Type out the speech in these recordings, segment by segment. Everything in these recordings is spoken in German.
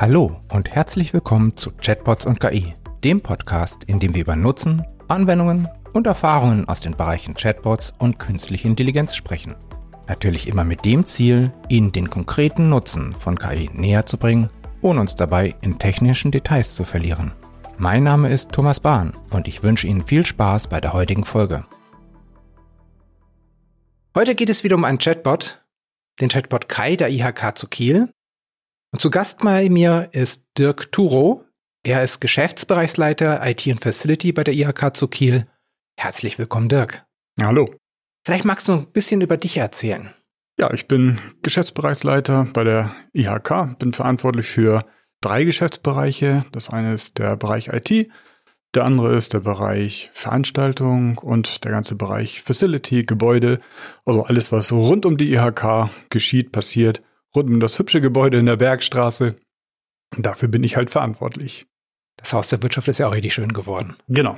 Hallo und herzlich willkommen zu Chatbots und KI, dem Podcast, in dem wir über Nutzen, Anwendungen und Erfahrungen aus den Bereichen Chatbots und künstliche Intelligenz sprechen. Natürlich immer mit dem Ziel, Ihnen den konkreten Nutzen von KI näher zu bringen, ohne uns dabei in technischen Details zu verlieren. Mein Name ist Thomas Bahn und ich wünsche Ihnen viel Spaß bei der heutigen Folge. Heute geht es wieder um einen Chatbot, den Chatbot Kai der IHK zu Kiel. Und zu Gast bei mir ist Dirk Turo. Er ist Geschäftsbereichsleiter IT und Facility bei der IHK zu Kiel. Herzlich willkommen, Dirk. Hallo. Vielleicht magst du ein bisschen über dich erzählen. Ja, ich bin Geschäftsbereichsleiter bei der IHK, bin verantwortlich für drei Geschäftsbereiche. Das eine ist der Bereich IT, der andere ist der Bereich Veranstaltung und der ganze Bereich Facility, Gebäude, also alles, was rund um die IHK geschieht, passiert, rund um das hübsche Gebäude in der Bergstraße. Dafür bin ich halt verantwortlich. Das Haus der Wirtschaft ist ja auch richtig schön geworden. Genau.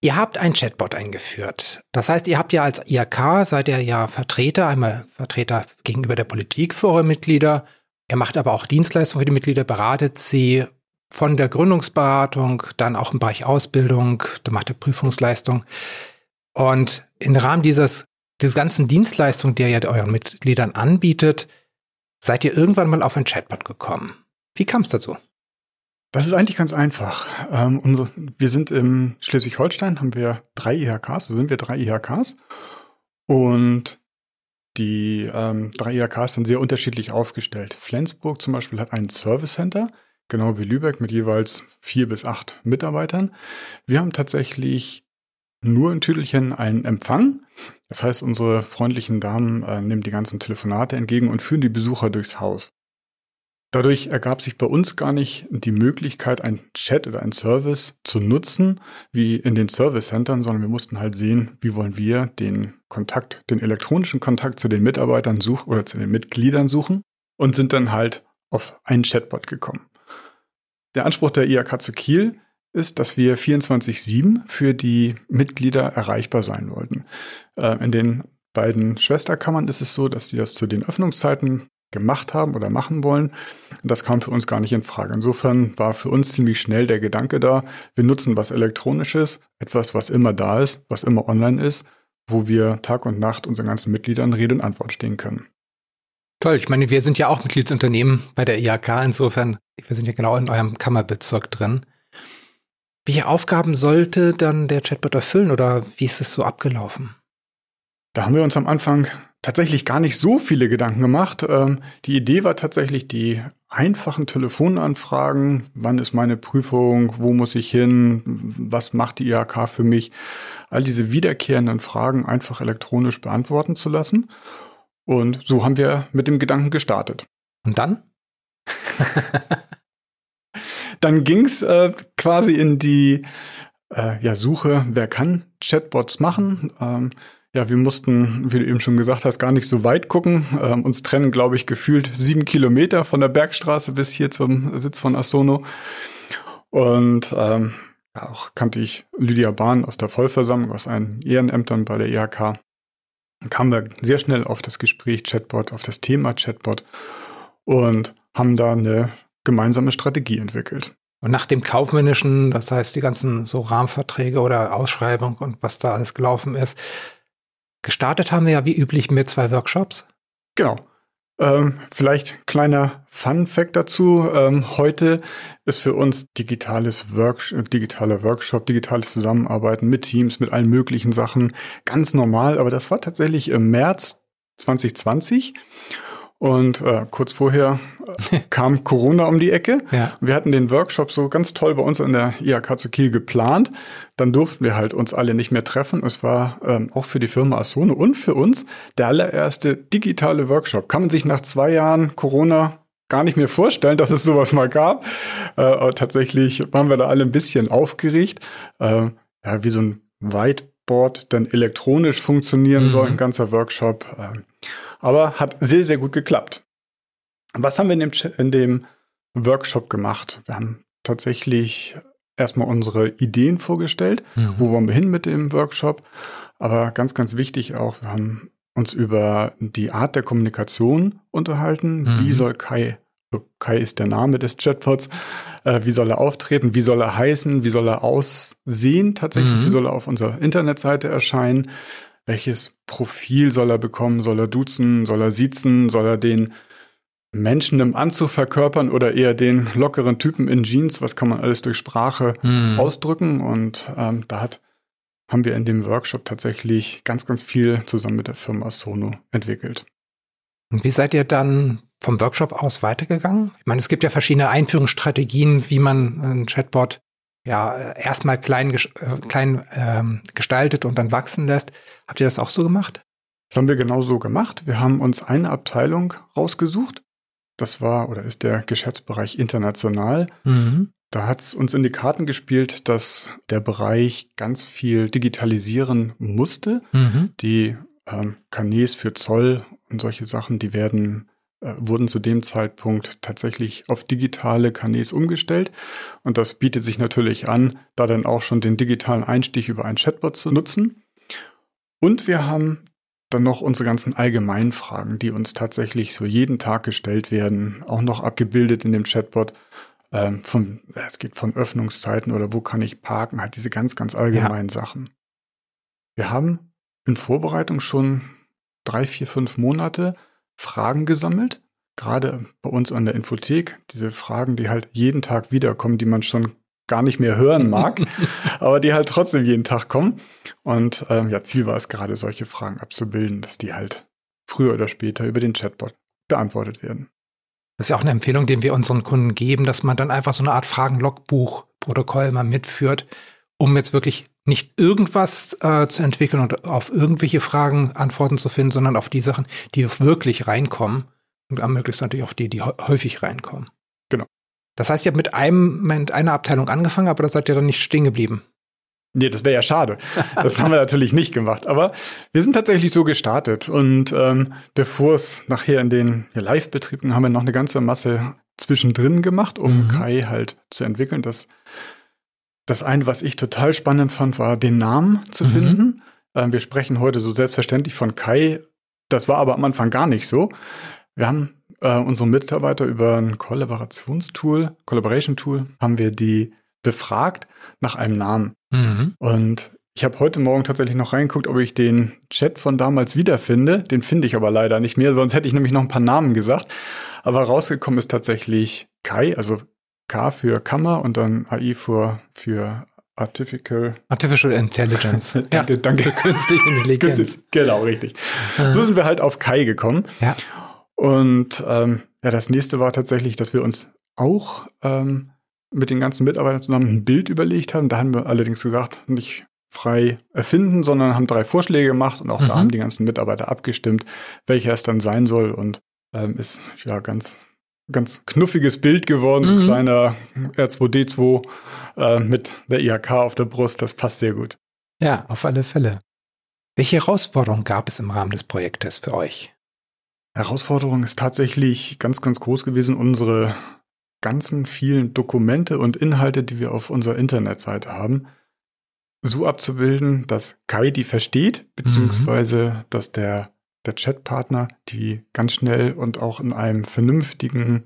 Ihr habt ein Chatbot eingeführt. Das heißt, ihr habt ja als IHK, seid ihr ja Vertreter, einmal Vertreter gegenüber der Politik für eure Mitglieder. Ihr macht aber auch Dienstleistungen für die Mitglieder, beratet sie von der Gründungsberatung, dann auch im Bereich Ausbildung, du machst ihr Prüfungsleistung. Und im Rahmen dieses, dieser ganzen Dienstleistung, die ihr ja euren Mitgliedern anbietet, seid ihr irgendwann mal auf ein Chatbot gekommen. Wie kam es dazu? Das ist eigentlich ganz einfach. Ähm, unsere, wir sind im Schleswig-Holstein, haben wir drei IHKs, so sind wir drei IHKs. Und die ähm, drei IHKs sind sehr unterschiedlich aufgestellt. Flensburg zum Beispiel hat ein Service Center, genau wie Lübeck mit jeweils vier bis acht Mitarbeitern. Wir haben tatsächlich nur in Tüdelchen einen Empfang. Das heißt, unsere freundlichen Damen äh, nehmen die ganzen Telefonate entgegen und führen die Besucher durchs Haus. Dadurch ergab sich bei uns gar nicht die Möglichkeit, ein Chat oder ein Service zu nutzen, wie in den Service Centern, sondern wir mussten halt sehen, wie wollen wir den Kontakt, den elektronischen Kontakt zu den Mitarbeitern suchen oder zu den Mitgliedern suchen und sind dann halt auf einen Chatbot gekommen. Der Anspruch der IAK zu Kiel ist, dass wir 24-7 für die Mitglieder erreichbar sein wollten. Äh, in den beiden Schwesterkammern ist es so, dass die das zu den Öffnungszeiten gemacht haben oder machen wollen. Das kam für uns gar nicht in Frage. Insofern war für uns ziemlich schnell der Gedanke da, wir nutzen was Elektronisches, etwas, was immer da ist, was immer online ist, wo wir Tag und Nacht unseren ganzen Mitgliedern Rede und Antwort stehen können. Toll, ich meine, wir sind ja auch Mitgliedsunternehmen bei der IHK, insofern, wir sind ja genau in eurem Kammerbezirk drin. Welche Aufgaben sollte dann der Chatbot erfüllen oder wie ist es so abgelaufen? Da haben wir uns am Anfang tatsächlich gar nicht so viele Gedanken gemacht. Ähm, die Idee war tatsächlich die einfachen Telefonanfragen. Wann ist meine Prüfung? Wo muss ich hin? Was macht die IHK für mich? All diese wiederkehrenden Fragen einfach elektronisch beantworten zu lassen. Und so haben wir mit dem Gedanken gestartet. Und dann? dann ging's äh, quasi in die äh, ja, Suche, wer kann Chatbots machen. Ähm, ja, wir mussten, wie du eben schon gesagt hast, gar nicht so weit gucken. Ähm, uns trennen, glaube ich, gefühlt sieben Kilometer von der Bergstraße bis hier zum Sitz von Asono. Und ähm, auch kannte ich Lydia Bahn aus der Vollversammlung, aus einen Ehrenämtern bei der IHK kamen wir sehr schnell auf das Gespräch Chatbot, auf das Thema Chatbot und haben da eine gemeinsame Strategie entwickelt. Und nach dem kaufmännischen, das heißt die ganzen so Rahmenverträge oder Ausschreibung und was da alles gelaufen ist, gestartet haben wir ja wie üblich mit zwei Workshops. Genau. Ähm, vielleicht kleiner Fun Fact dazu. Ähm, heute ist für uns digitales Workshop, digitaler Workshop, digitales Zusammenarbeiten mit Teams, mit allen möglichen Sachen ganz normal. Aber das war tatsächlich im März 2020. Und äh, kurz vorher äh, kam Corona um die Ecke. Ja. Wir hatten den Workshop so ganz toll bei uns in der IHK zu Kiel geplant. Dann durften wir halt uns alle nicht mehr treffen. Es war ähm, auch für die Firma Asone und für uns der allererste digitale Workshop. Kann man sich nach zwei Jahren Corona gar nicht mehr vorstellen, dass es sowas mal gab. Äh, aber tatsächlich waren wir da alle ein bisschen aufgeregt. Äh, ja, wie so ein Whiteboard dann elektronisch funktionieren mhm. soll, ein ganzer Workshop. Äh, aber hat sehr, sehr gut geklappt. Was haben wir in dem, in dem Workshop gemacht? Wir haben tatsächlich erstmal unsere Ideen vorgestellt. Mhm. Wo wollen wir hin mit dem Workshop? Aber ganz, ganz wichtig auch, wir haben uns über die Art der Kommunikation unterhalten. Mhm. Wie soll Kai Kai ist der Name des Chatbots. Äh, wie soll er auftreten? Wie soll er heißen? Wie soll er aussehen tatsächlich? Mhm. Wie soll er auf unserer Internetseite erscheinen? Welches Profil soll er bekommen? Soll er duzen? Soll er siezen? Soll er den Menschen im Anzug verkörpern oder eher den lockeren Typen in Jeans? Was kann man alles durch Sprache mhm. ausdrücken? Und ähm, da hat, haben wir in dem Workshop tatsächlich ganz, ganz viel zusammen mit der Firma Sono entwickelt. Und wie seid ihr dann vom Workshop aus weitergegangen? Ich meine, es gibt ja verschiedene Einführungsstrategien, wie man ein Chatbot ja erstmal klein, äh, klein ähm, gestaltet und dann wachsen lässt. Habt ihr das auch so gemacht? Das haben wir genau so gemacht. Wir haben uns eine Abteilung rausgesucht. Das war oder ist der Geschäftsbereich international. Mhm. Da hat es uns in die Karten gespielt, dass der Bereich ganz viel digitalisieren musste. Mhm. Die ähm, Kanäls für Zoll und solche Sachen, die werden äh, wurden zu dem Zeitpunkt tatsächlich auf digitale Kanäle umgestellt. Und das bietet sich natürlich an, da dann auch schon den digitalen Einstieg über ein Chatbot zu nutzen. Und wir haben dann noch unsere ganzen allgemeinen Fragen, die uns tatsächlich so jeden Tag gestellt werden, auch noch abgebildet in dem Chatbot. Ähm, von, es geht von Öffnungszeiten oder wo kann ich parken, halt diese ganz, ganz allgemeinen ja. Sachen. Wir haben in Vorbereitung schon drei, vier, fünf Monate Fragen gesammelt. Gerade bei uns an der Infothek, diese Fragen, die halt jeden Tag wiederkommen, die man schon gar nicht mehr hören mag, aber die halt trotzdem jeden Tag kommen. Und ähm, ja, Ziel war es gerade, solche Fragen abzubilden, dass die halt früher oder später über den Chatbot beantwortet werden. Das ist ja auch eine Empfehlung, die wir unseren Kunden geben, dass man dann einfach so eine Art Fragen-Logbuch-Protokoll mal mitführt, um jetzt wirklich nicht irgendwas äh, zu entwickeln und auf irgendwelche Fragen Antworten zu finden, sondern auf die Sachen, die wirklich reinkommen und am möglichst natürlich auch die, die häufig reinkommen. Genau. Das heißt, ihr habt mit einem mit einer Abteilung angefangen, aber da seid ihr dann nicht stehen geblieben. Nee, das wäre ja schade. Das haben wir natürlich nicht gemacht. Aber wir sind tatsächlich so gestartet. Und ähm, bevor es nachher in den Live-Betrieb ging, haben wir noch eine ganze Masse zwischendrin gemacht, um mhm. Kai halt zu entwickeln. Das das eine, was ich total spannend fand, war den Namen zu mhm. finden. Ähm, wir sprechen heute so selbstverständlich von Kai. Das war aber am Anfang gar nicht so. Wir haben äh, unsere Mitarbeiter über ein Kollaborationstool, Collaboration Tool, haben wir die befragt nach einem Namen. Mhm. Und ich habe heute Morgen tatsächlich noch reingeguckt, ob ich den Chat von damals wiederfinde. Den finde ich aber leider nicht mehr, sonst hätte ich nämlich noch ein paar Namen gesagt. Aber rausgekommen ist tatsächlich Kai, also K für Kammer und dann AI für, für Artificial. Artificial Intelligence. danke, danke. Künstliche Intelligenz. genau, richtig. Mhm. So sind wir halt auf Kai gekommen. Ja. Und ähm, ja, das nächste war tatsächlich, dass wir uns auch ähm, mit den ganzen Mitarbeitern zusammen ein Bild überlegt haben. Da haben wir allerdings gesagt, nicht frei erfinden, sondern haben drei Vorschläge gemacht und auch mhm. da haben die ganzen Mitarbeiter abgestimmt, welcher es dann sein soll und ähm, ist ja ganz ganz knuffiges Bild geworden, mhm. so kleiner R2D2 äh, mit der IHK auf der Brust. Das passt sehr gut. Ja, auf alle Fälle. Welche Herausforderungen gab es im Rahmen des Projektes für euch? Herausforderung ist tatsächlich ganz, ganz groß gewesen, unsere ganzen vielen Dokumente und Inhalte, die wir auf unserer Internetseite haben, so abzubilden, dass Kai die versteht, beziehungsweise mhm. dass der der Chatpartner, die ganz schnell und auch in einem vernünftigen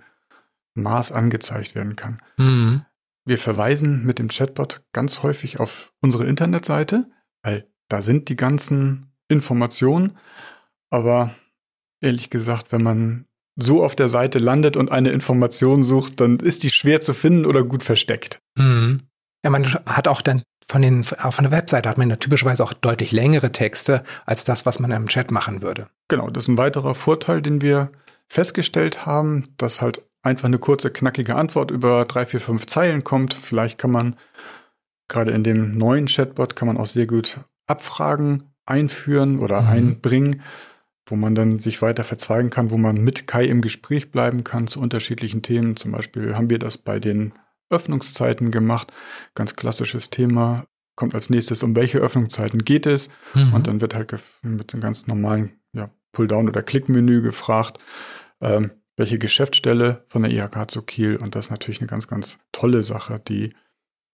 Maß angezeigt werden kann. Mhm. Wir verweisen mit dem Chatbot ganz häufig auf unsere Internetseite, weil da sind die ganzen Informationen. Aber ehrlich gesagt, wenn man so auf der Seite landet und eine Information sucht, dann ist die schwer zu finden oder gut versteckt. Mhm. Ja, man hat auch dann von den, von der Webseite hat man ja typischerweise auch deutlich längere Texte als das, was man im Chat machen würde. Genau, das ist ein weiterer Vorteil, den wir festgestellt haben, dass halt einfach eine kurze, knackige Antwort über drei, vier, fünf Zeilen kommt. Vielleicht kann man gerade in dem neuen Chatbot kann man auch sehr gut Abfragen einführen oder mhm. einbringen, wo man dann sich weiter verzweigen kann, wo man mit Kai im Gespräch bleiben kann zu unterschiedlichen Themen. Zum Beispiel haben wir das bei den Öffnungszeiten gemacht. Ganz klassisches Thema. Kommt als nächstes, um welche Öffnungszeiten geht es? Mhm. Und dann wird halt mit einem ganz normalen ja, Pulldown- oder Klickmenü gefragt, ähm, welche Geschäftsstelle von der IHK zu Kiel. Und das ist natürlich eine ganz, ganz tolle Sache, die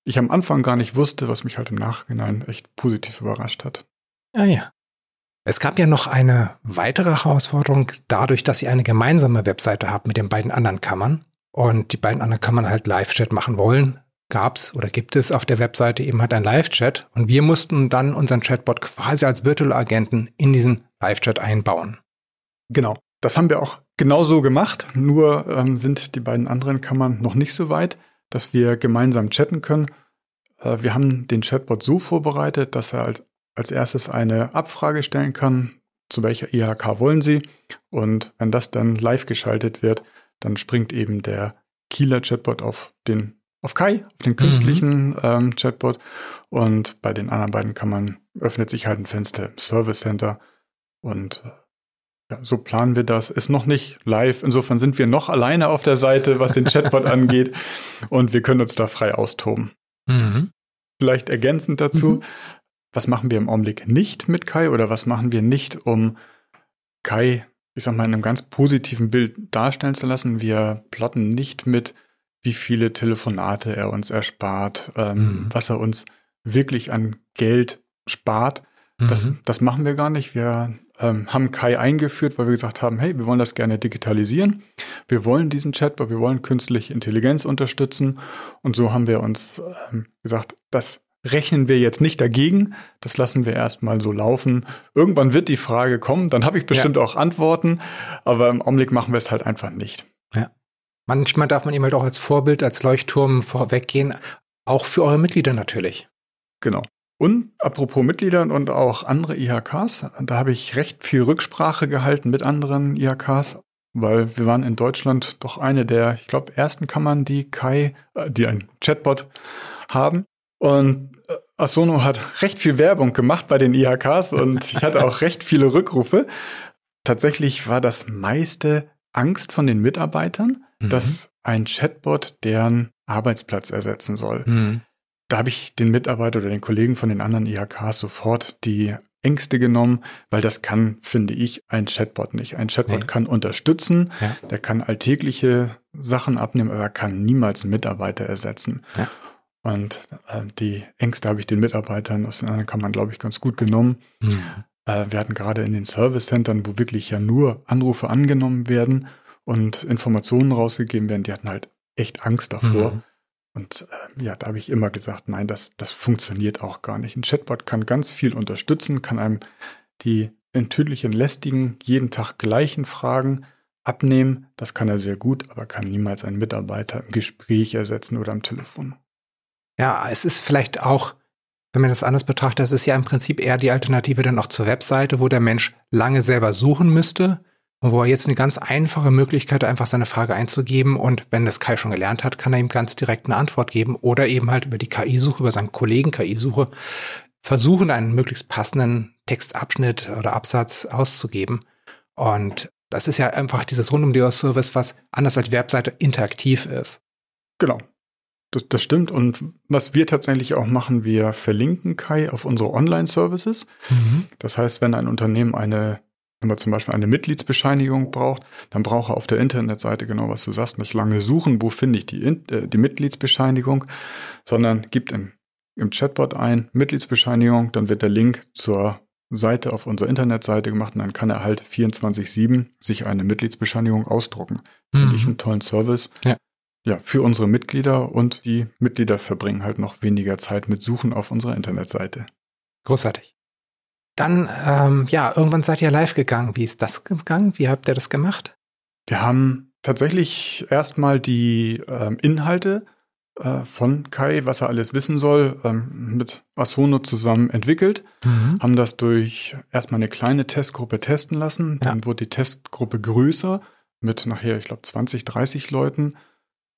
ich am Anfang gar nicht wusste, was mich halt im Nachhinein echt positiv überrascht hat. Ah ja. Es gab ja noch eine weitere Herausforderung dadurch, dass ihr eine gemeinsame Webseite habt mit den beiden anderen Kammern und die beiden anderen Kammern halt Live-Chat machen wollen. Gab's oder gibt es auf der Webseite eben halt ein Live-Chat und wir mussten dann unseren Chatbot quasi als virtuelle Agenten in diesen Live-Chat einbauen. Genau. Das haben wir auch genauso gemacht, nur ähm, sind die beiden anderen Kammern noch nicht so weit, dass wir gemeinsam chatten können. Äh, wir haben den Chatbot so vorbereitet, dass er als, als erstes eine Abfrage stellen kann, zu welcher IHK wollen Sie. Und wenn das dann live geschaltet wird, dann springt eben der Kieler Chatbot auf den auf Kai, auf den künstlichen mhm. ähm, Chatbot. Und bei den anderen beiden Kammern öffnet sich halt ein Fenster im Service Center und äh, ja, so planen wir das. Ist noch nicht live. Insofern sind wir noch alleine auf der Seite, was den Chatbot angeht. Und wir können uns da frei austoben. Mhm. Vielleicht ergänzend dazu. Mhm. Was machen wir im Augenblick nicht mit Kai oder was machen wir nicht, um Kai, ich sag mal, in einem ganz positiven Bild darstellen zu lassen? Wir plotten nicht mit, wie viele Telefonate er uns erspart, ähm, mhm. was er uns wirklich an Geld spart. Das, mhm. das machen wir gar nicht. Wir ähm, haben Kai eingeführt, weil wir gesagt haben, hey, wir wollen das gerne digitalisieren. Wir wollen diesen Chatbot, wir wollen künstliche Intelligenz unterstützen. Und so haben wir uns ähm, gesagt, das rechnen wir jetzt nicht dagegen. Das lassen wir erstmal so laufen. Irgendwann wird die Frage kommen, dann habe ich bestimmt ja. auch Antworten, aber im Augenblick machen wir es halt einfach nicht. Ja. Manchmal darf man eben halt auch als Vorbild, als Leuchtturm vorweggehen, auch für eure Mitglieder natürlich. Genau. Und apropos Mitgliedern und auch andere IHKs, da habe ich recht viel Rücksprache gehalten mit anderen IHKs, weil wir waren in Deutschland doch eine der, ich glaube, ersten Kammern, die Kai, äh, die ein Chatbot haben. Und äh, Asono hat recht viel Werbung gemacht bei den IHKs und ich hatte auch recht viele Rückrufe. Tatsächlich war das meiste Angst von den Mitarbeitern, mhm. dass ein Chatbot deren Arbeitsplatz ersetzen soll. Mhm da habe ich den Mitarbeiter oder den Kollegen von den anderen IHKs sofort die Ängste genommen, weil das kann, finde ich, ein Chatbot nicht. Ein Chatbot nee. kann unterstützen, ja. der kann alltägliche Sachen abnehmen, aber er kann niemals einen Mitarbeiter ersetzen. Ja. Und äh, die Ängste habe ich den Mitarbeitern aus den anderen Kammern, glaube ich, ganz gut genommen. Mhm. Äh, wir hatten gerade in den Service-Centern, wo wirklich ja nur Anrufe angenommen werden und Informationen rausgegeben werden, die hatten halt echt Angst davor. Mhm und äh, ja, da habe ich immer gesagt, nein, das, das funktioniert auch gar nicht. Ein Chatbot kann ganz viel unterstützen, kann einem die enttüdlichen, lästigen, jeden Tag gleichen Fragen abnehmen. Das kann er sehr gut, aber kann niemals einen Mitarbeiter im Gespräch ersetzen oder am Telefon. Ja, es ist vielleicht auch, wenn man das anders betrachtet, es ist ja im Prinzip eher die Alternative dann auch zur Webseite, wo der Mensch lange selber suchen müsste und wo er jetzt eine ganz einfache Möglichkeit hat, einfach seine Frage einzugeben und wenn das Kai schon gelernt hat, kann er ihm ganz direkt eine Antwort geben oder eben halt über die KI-Suche, über seinen Kollegen KI-Suche versuchen, einen möglichst passenden Textabschnitt oder Absatz auszugeben. Und das ist ja einfach dieses rund um die Service, was anders als Webseite interaktiv ist. Genau. Das, das, stimmt. Und was wir tatsächlich auch machen, wir verlinken Kai auf unsere Online-Services. Mhm. Das heißt, wenn ein Unternehmen eine wenn man zum Beispiel eine Mitgliedsbescheinigung braucht, dann braucht er auf der Internetseite genau, was du sagst, nicht lange suchen, wo finde ich die, äh, die Mitgliedsbescheinigung, sondern gibt in, im Chatbot ein Mitgliedsbescheinigung, dann wird der Link zur Seite auf unserer Internetseite gemacht und dann kann er halt 24-7 sich eine Mitgliedsbescheinigung ausdrucken. Mhm. Finde ich einen tollen Service. Ja. Ja, für unsere Mitglieder und die Mitglieder verbringen halt noch weniger Zeit mit Suchen auf unserer Internetseite. Großartig. Dann, ähm, ja, irgendwann seid ihr live gegangen. Wie ist das gegangen? Wie habt ihr das gemacht? Wir haben tatsächlich erstmal die ähm, Inhalte äh, von Kai, was er alles wissen soll, ähm, mit Asono zusammen entwickelt, mhm. haben das durch erstmal eine kleine Testgruppe testen lassen. Ja. Dann wurde die Testgruppe größer mit nachher, ich glaube, 20, 30 Leuten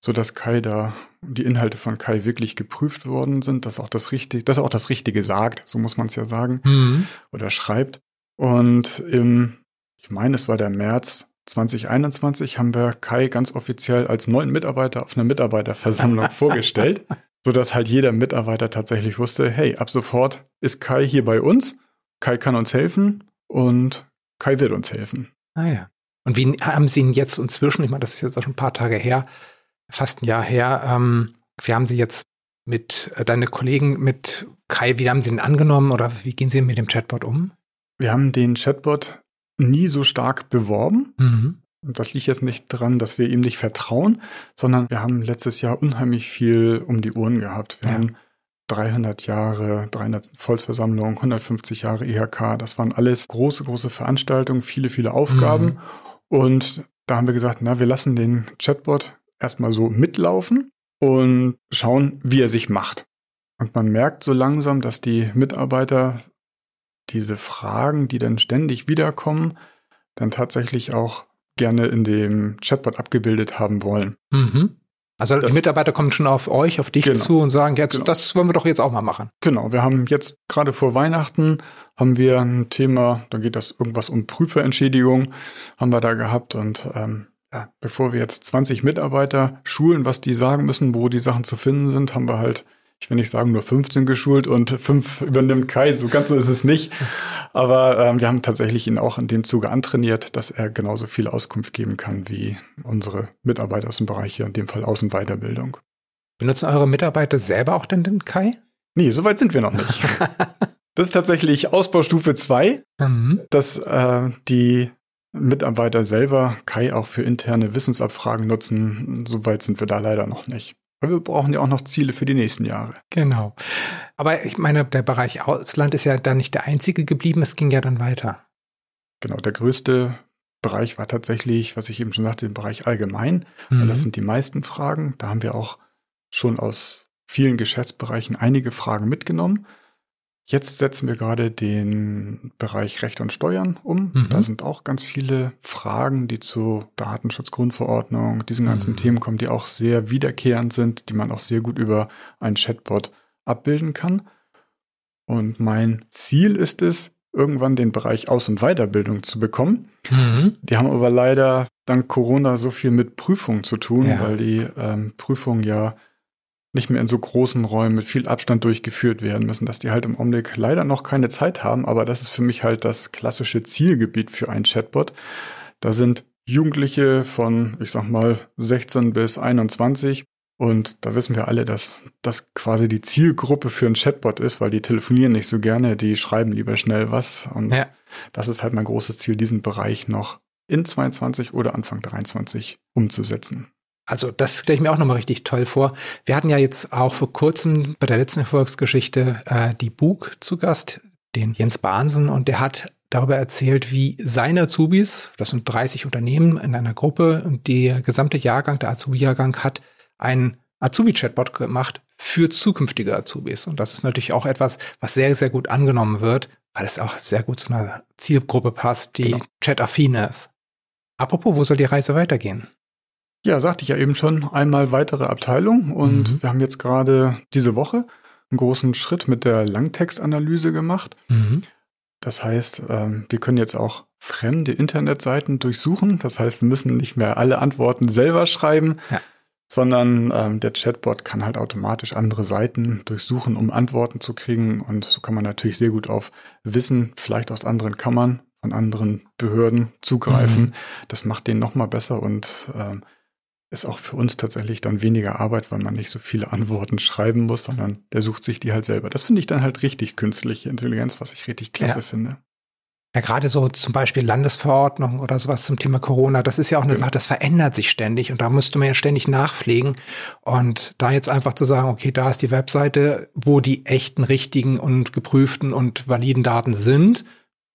so dass Kai da, die Inhalte von Kai wirklich geprüft worden sind, dass auch das Richtige, dass er auch das Richtige sagt, so muss man es ja sagen, mhm. oder schreibt. Und im, ich meine, es war der März 2021, haben wir Kai ganz offiziell als neuen Mitarbeiter auf einer Mitarbeiterversammlung vorgestellt, so dass halt jeder Mitarbeiter tatsächlich wusste, hey, ab sofort ist Kai hier bei uns, Kai kann uns helfen und Kai wird uns helfen. Ah ja. Und wie haben Sie ihn jetzt inzwischen, ich meine, das ist jetzt auch schon ein paar Tage her, fast ein Jahr her. Ähm, wie haben Sie jetzt mit äh, deine Kollegen, mit Kai, wie haben Sie ihn angenommen oder wie gehen Sie mit dem Chatbot um? Wir haben den Chatbot nie so stark beworben. Mhm. Das liegt jetzt nicht daran, dass wir ihm nicht vertrauen, sondern wir haben letztes Jahr unheimlich viel um die Ohren gehabt. Wir ja. haben 300 Jahre, 300 Volksversammlungen, 150 Jahre IHK. Das waren alles große, große Veranstaltungen, viele, viele Aufgaben. Mhm. Und da haben wir gesagt, na, wir lassen den Chatbot erstmal so mitlaufen und schauen, wie er sich macht. Und man merkt so langsam, dass die Mitarbeiter diese Fragen, die dann ständig wiederkommen, dann tatsächlich auch gerne in dem Chatbot abgebildet haben wollen. Mhm. Also das, die Mitarbeiter kommen schon auf euch, auf dich genau, zu und sagen, jetzt, genau. das wollen wir doch jetzt auch mal machen. Genau, wir haben jetzt gerade vor Weihnachten haben wir ein Thema, da geht das irgendwas um Prüferentschädigung, haben wir da gehabt und ähm, ja, bevor wir jetzt 20 Mitarbeiter schulen, was die sagen müssen, wo die Sachen zu finden sind, haben wir halt ich will nicht sagen nur 15 geschult und fünf übernimmt Kai, so ganz so ist es nicht. Aber ähm, wir haben tatsächlich ihn auch in dem Zuge antrainiert, dass er genauso viel Auskunft geben kann wie unsere Mitarbeiter aus dem Bereich hier, in dem Fall Aus- und Weiterbildung. Benutzen eure Mitarbeiter selber auch denn den Kai? Nee, so weit sind wir noch nicht. das ist tatsächlich Ausbaustufe 2, mhm. dass äh, die Mitarbeiter selber Kai auch für interne Wissensabfragen nutzen. So weit sind wir da leider noch nicht. Weil wir brauchen ja auch noch Ziele für die nächsten Jahre. Genau. Aber ich meine, der Bereich Ausland ist ja dann nicht der einzige geblieben, es ging ja dann weiter. Genau, der größte Bereich war tatsächlich, was ich eben schon sagte, der Bereich allgemein, mhm. weil das mhm. sind die meisten Fragen. Da haben wir auch schon aus vielen Geschäftsbereichen einige Fragen mitgenommen. Jetzt setzen wir gerade den Bereich Recht und Steuern um. Mhm. Da sind auch ganz viele Fragen, die zu Datenschutzgrundverordnung, diesen ganzen mhm. Themen kommen, die auch sehr wiederkehrend sind, die man auch sehr gut über einen Chatbot abbilden kann. Und mein Ziel ist es, irgendwann den Bereich Aus- und Weiterbildung zu bekommen. Mhm. Die haben aber leider dank Corona so viel mit Prüfungen zu tun, ja. weil die ähm, Prüfungen ja nicht mehr in so großen Räumen mit viel Abstand durchgeführt werden müssen, dass die halt im Augenblick leider noch keine Zeit haben, aber das ist für mich halt das klassische Zielgebiet für einen Chatbot. Da sind Jugendliche von, ich sag mal, 16 bis 21 und da wissen wir alle, dass das quasi die Zielgruppe für einen Chatbot ist, weil die telefonieren nicht so gerne, die schreiben lieber schnell was und ja. das ist halt mein großes Ziel, diesen Bereich noch in 22 oder Anfang 23 umzusetzen. Also das stelle ich mir auch nochmal richtig toll vor. Wir hatten ja jetzt auch vor kurzem bei der letzten Erfolgsgeschichte äh, die Bug zu Gast, den Jens Bahnsen, und der hat darüber erzählt, wie seine Azubis, das sind 30 Unternehmen in einer Gruppe, und der gesamte Jahrgang, der Azubi-Jahrgang, hat einen Azubi-Chatbot gemacht für zukünftige Azubis. Und das ist natürlich auch etwas, was sehr, sehr gut angenommen wird, weil es auch sehr gut zu einer Zielgruppe passt, die genau. chat-affin ist. Apropos, wo soll die Reise weitergehen? Ja, sagte ich ja eben schon, einmal weitere Abteilung und mhm. wir haben jetzt gerade diese Woche einen großen Schritt mit der Langtextanalyse gemacht. Mhm. Das heißt, ähm, wir können jetzt auch fremde Internetseiten durchsuchen. Das heißt, wir müssen nicht mehr alle Antworten selber schreiben, ja. sondern ähm, der Chatbot kann halt automatisch andere Seiten durchsuchen, um Antworten zu kriegen. Und so kann man natürlich sehr gut auf Wissen, vielleicht aus anderen Kammern, von anderen Behörden zugreifen. Mhm. Das macht den nochmal besser und ähm, ist auch für uns tatsächlich dann weniger Arbeit, weil man nicht so viele Antworten schreiben muss, sondern der sucht sich die halt selber. Das finde ich dann halt richtig künstliche Intelligenz, was ich richtig klasse ja. finde. Ja, gerade so zum Beispiel Landesverordnung oder sowas zum Thema Corona, das ist ja auch eine genau. Sache, das verändert sich ständig und da müsste man ja ständig nachpflegen. Und da jetzt einfach zu sagen, okay, da ist die Webseite, wo die echten, richtigen und geprüften und validen Daten sind,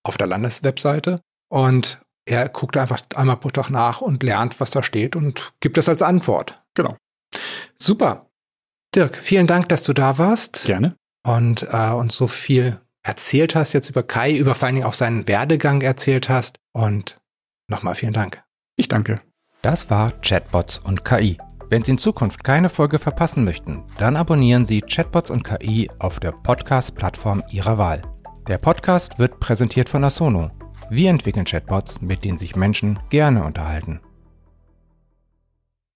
auf der Landeswebseite. Und er guckt einfach einmal pro Tag nach und lernt, was da steht und gibt es als Antwort. Genau. Super. Dirk, vielen Dank, dass du da warst. Gerne. Und äh, uns so viel erzählt hast jetzt über Kai, über vor allen Dingen auch seinen Werdegang erzählt hast. Und nochmal vielen Dank. Ich danke. Das war Chatbots und KI. Wenn Sie in Zukunft keine Folge verpassen möchten, dann abonnieren Sie Chatbots und KI auf der Podcast-Plattform Ihrer Wahl. Der Podcast wird präsentiert von Asono wir entwickeln Chatbots, mit denen sich Menschen gerne unterhalten.